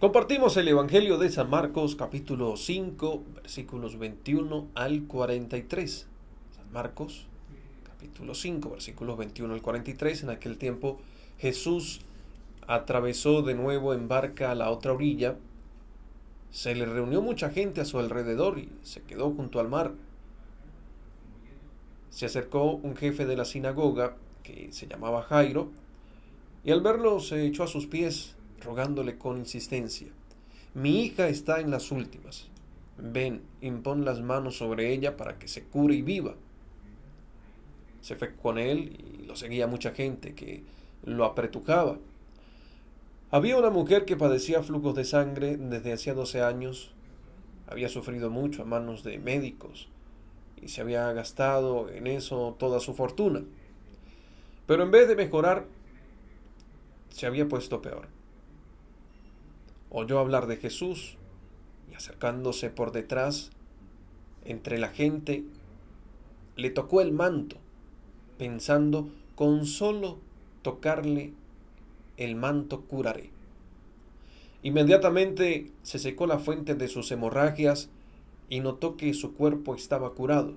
Compartimos el Evangelio de San Marcos capítulo 5 versículos 21 al 43. San Marcos capítulo 5 versículos 21 al 43. En aquel tiempo Jesús atravesó de nuevo en barca a la otra orilla. Se le reunió mucha gente a su alrededor y se quedó junto al mar. Se acercó un jefe de la sinagoga que se llamaba Jairo y al verlo se echó a sus pies rogándole con insistencia, Mi hija está en las últimas. Ven, impón las manos sobre ella para que se cure y viva. Se fue con él y lo seguía mucha gente que lo apretujaba. Había una mujer que padecía flujos de sangre desde hacía 12 años. Había sufrido mucho a manos de médicos y se había gastado en eso toda su fortuna. Pero en vez de mejorar, se había puesto peor oyó hablar de Jesús y acercándose por detrás, entre la gente, le tocó el manto, pensando, con solo tocarle el manto curaré. Inmediatamente se secó la fuente de sus hemorragias y notó que su cuerpo estaba curado.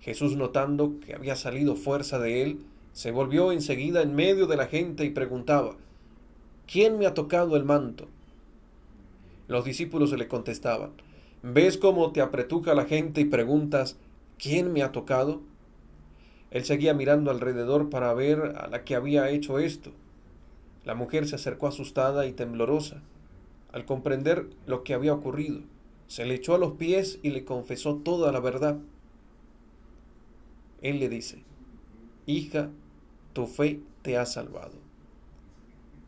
Jesús, notando que había salido fuerza de él, se volvió enseguida en medio de la gente y preguntaba, ¿quién me ha tocado el manto? Los discípulos le contestaban, ¿ves cómo te apretuja la gente y preguntas, ¿quién me ha tocado? Él seguía mirando alrededor para ver a la que había hecho esto. La mujer se acercó asustada y temblorosa. Al comprender lo que había ocurrido, se le echó a los pies y le confesó toda la verdad. Él le dice, Hija, tu fe te ha salvado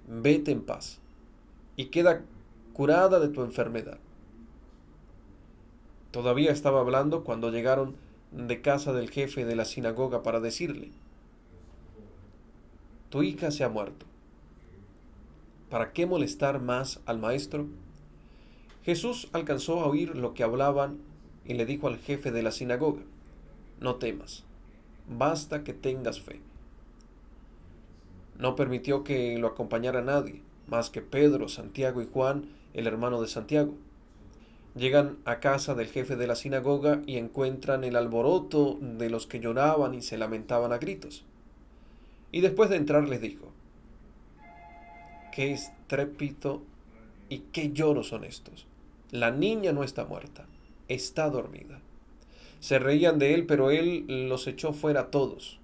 vete en paz y queda curada de tu enfermedad. Todavía estaba hablando cuando llegaron de casa del jefe de la sinagoga para decirle, tu hija se ha muerto. ¿Para qué molestar más al maestro? Jesús alcanzó a oír lo que hablaban y le dijo al jefe de la sinagoga, no temas, basta que tengas fe. No permitió que lo acompañara nadie, más que Pedro, Santiago y Juan, el hermano de Santiago. Llegan a casa del jefe de la sinagoga y encuentran el alboroto de los que lloraban y se lamentaban a gritos. Y después de entrar les dijo, qué estrépito y qué lloros son estos. La niña no está muerta, está dormida. Se reían de él, pero él los echó fuera todos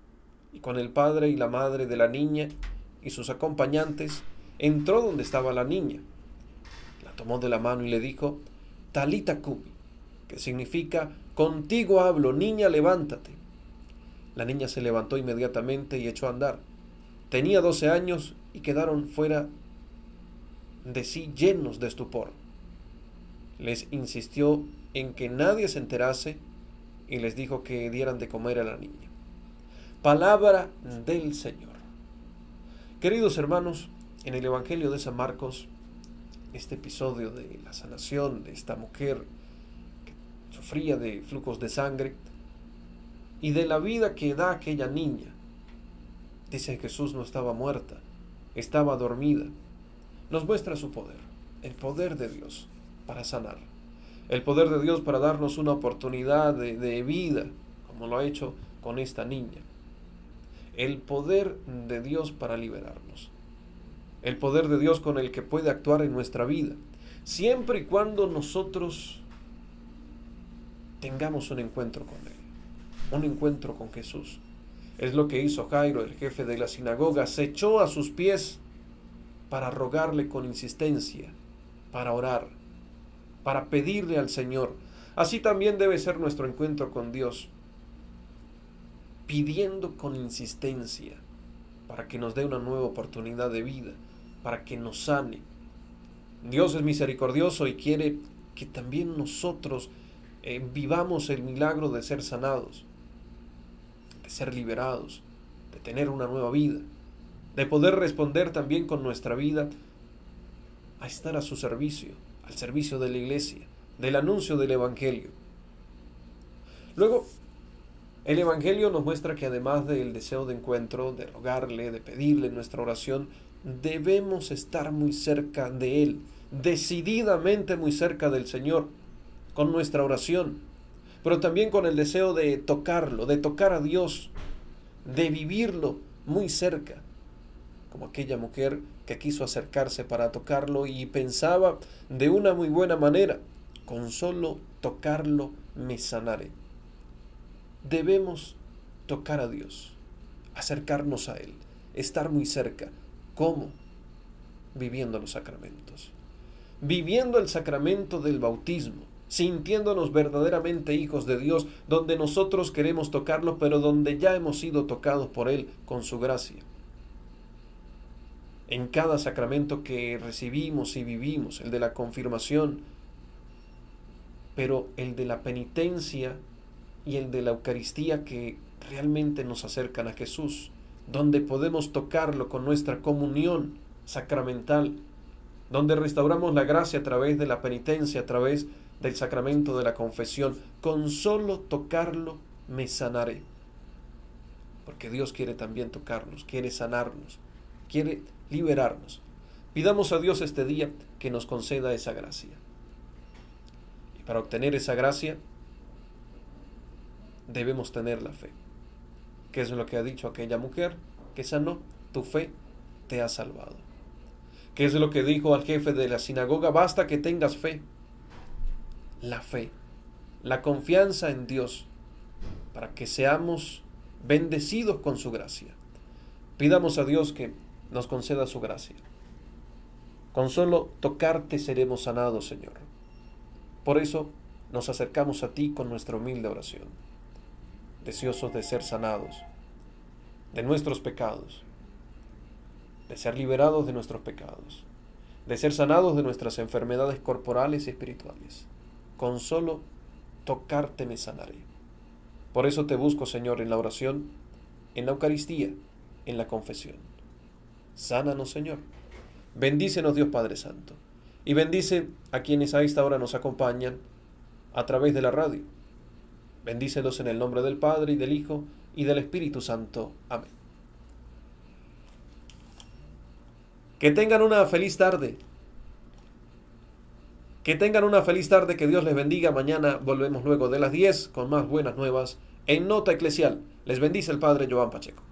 y con el padre y la madre de la niña y sus acompañantes, entró donde estaba la niña. La tomó de la mano y le dijo, Talita Kumi, que significa, contigo hablo, niña, levántate. La niña se levantó inmediatamente y echó a andar. Tenía doce años y quedaron fuera de sí llenos de estupor. Les insistió en que nadie se enterase y les dijo que dieran de comer a la niña. Palabra del Señor. Queridos hermanos, en el Evangelio de San Marcos, este episodio de la sanación de esta mujer que sufría de flujos de sangre y de la vida que da aquella niña, dice Jesús no estaba muerta, estaba dormida, nos muestra su poder, el poder de Dios para sanar, el poder de Dios para darnos una oportunidad de, de vida, como lo ha hecho con esta niña el poder de Dios para liberarnos. El poder de Dios con el que puede actuar en nuestra vida. Siempre y cuando nosotros tengamos un encuentro con Él. Un encuentro con Jesús. Es lo que hizo Jairo, el jefe de la sinagoga. Se echó a sus pies para rogarle con insistencia, para orar, para pedirle al Señor. Así también debe ser nuestro encuentro con Dios pidiendo con insistencia para que nos dé una nueva oportunidad de vida, para que nos sane. Dios es misericordioso y quiere que también nosotros eh, vivamos el milagro de ser sanados, de ser liberados, de tener una nueva vida, de poder responder también con nuestra vida a estar a su servicio, al servicio de la iglesia, del anuncio del Evangelio. Luego, el Evangelio nos muestra que además del deseo de encuentro, de rogarle, de pedirle nuestra oración, debemos estar muy cerca de Él, decididamente muy cerca del Señor, con nuestra oración, pero también con el deseo de tocarlo, de tocar a Dios, de vivirlo muy cerca, como aquella mujer que quiso acercarse para tocarlo y pensaba de una muy buena manera, con solo tocarlo me sanaré. Debemos tocar a Dios, acercarnos a Él, estar muy cerca. ¿Cómo? Viviendo los sacramentos. Viviendo el sacramento del bautismo, sintiéndonos verdaderamente hijos de Dios, donde nosotros queremos tocarlo, pero donde ya hemos sido tocados por Él con su gracia. En cada sacramento que recibimos y vivimos, el de la confirmación, pero el de la penitencia y el de la Eucaristía que realmente nos acercan a Jesús, donde podemos tocarlo con nuestra comunión sacramental, donde restauramos la gracia a través de la penitencia, a través del sacramento de la confesión. Con solo tocarlo me sanaré. Porque Dios quiere también tocarnos, quiere sanarnos, quiere liberarnos. Pidamos a Dios este día que nos conceda esa gracia. Y para obtener esa gracia debemos tener la fe que es lo que ha dicho aquella mujer que sanó, tu fe te ha salvado. ¿Qué es lo que dijo al jefe de la sinagoga? Basta que tengas fe. La fe, la confianza en Dios, para que seamos bendecidos con su gracia. Pidamos a Dios que nos conceda su gracia. Con solo tocarte seremos sanados, Señor. Por eso nos acercamos a ti con nuestra humilde oración deseosos de ser sanados de nuestros pecados, de ser liberados de nuestros pecados, de ser sanados de nuestras enfermedades corporales y espirituales. Con solo tocarte me sanaré. Por eso te busco, Señor, en la oración, en la Eucaristía, en la confesión. Sánanos, Señor. Bendícenos, Dios Padre Santo. Y bendice a quienes a esta hora nos acompañan a través de la radio Bendícelos en el nombre del Padre y del Hijo y del Espíritu Santo. Amén. Que tengan una feliz tarde. Que tengan una feliz tarde, que Dios les bendiga. Mañana volvemos luego de las 10 con más buenas nuevas en Nota Eclesial. Les bendice el Padre Joan Pacheco.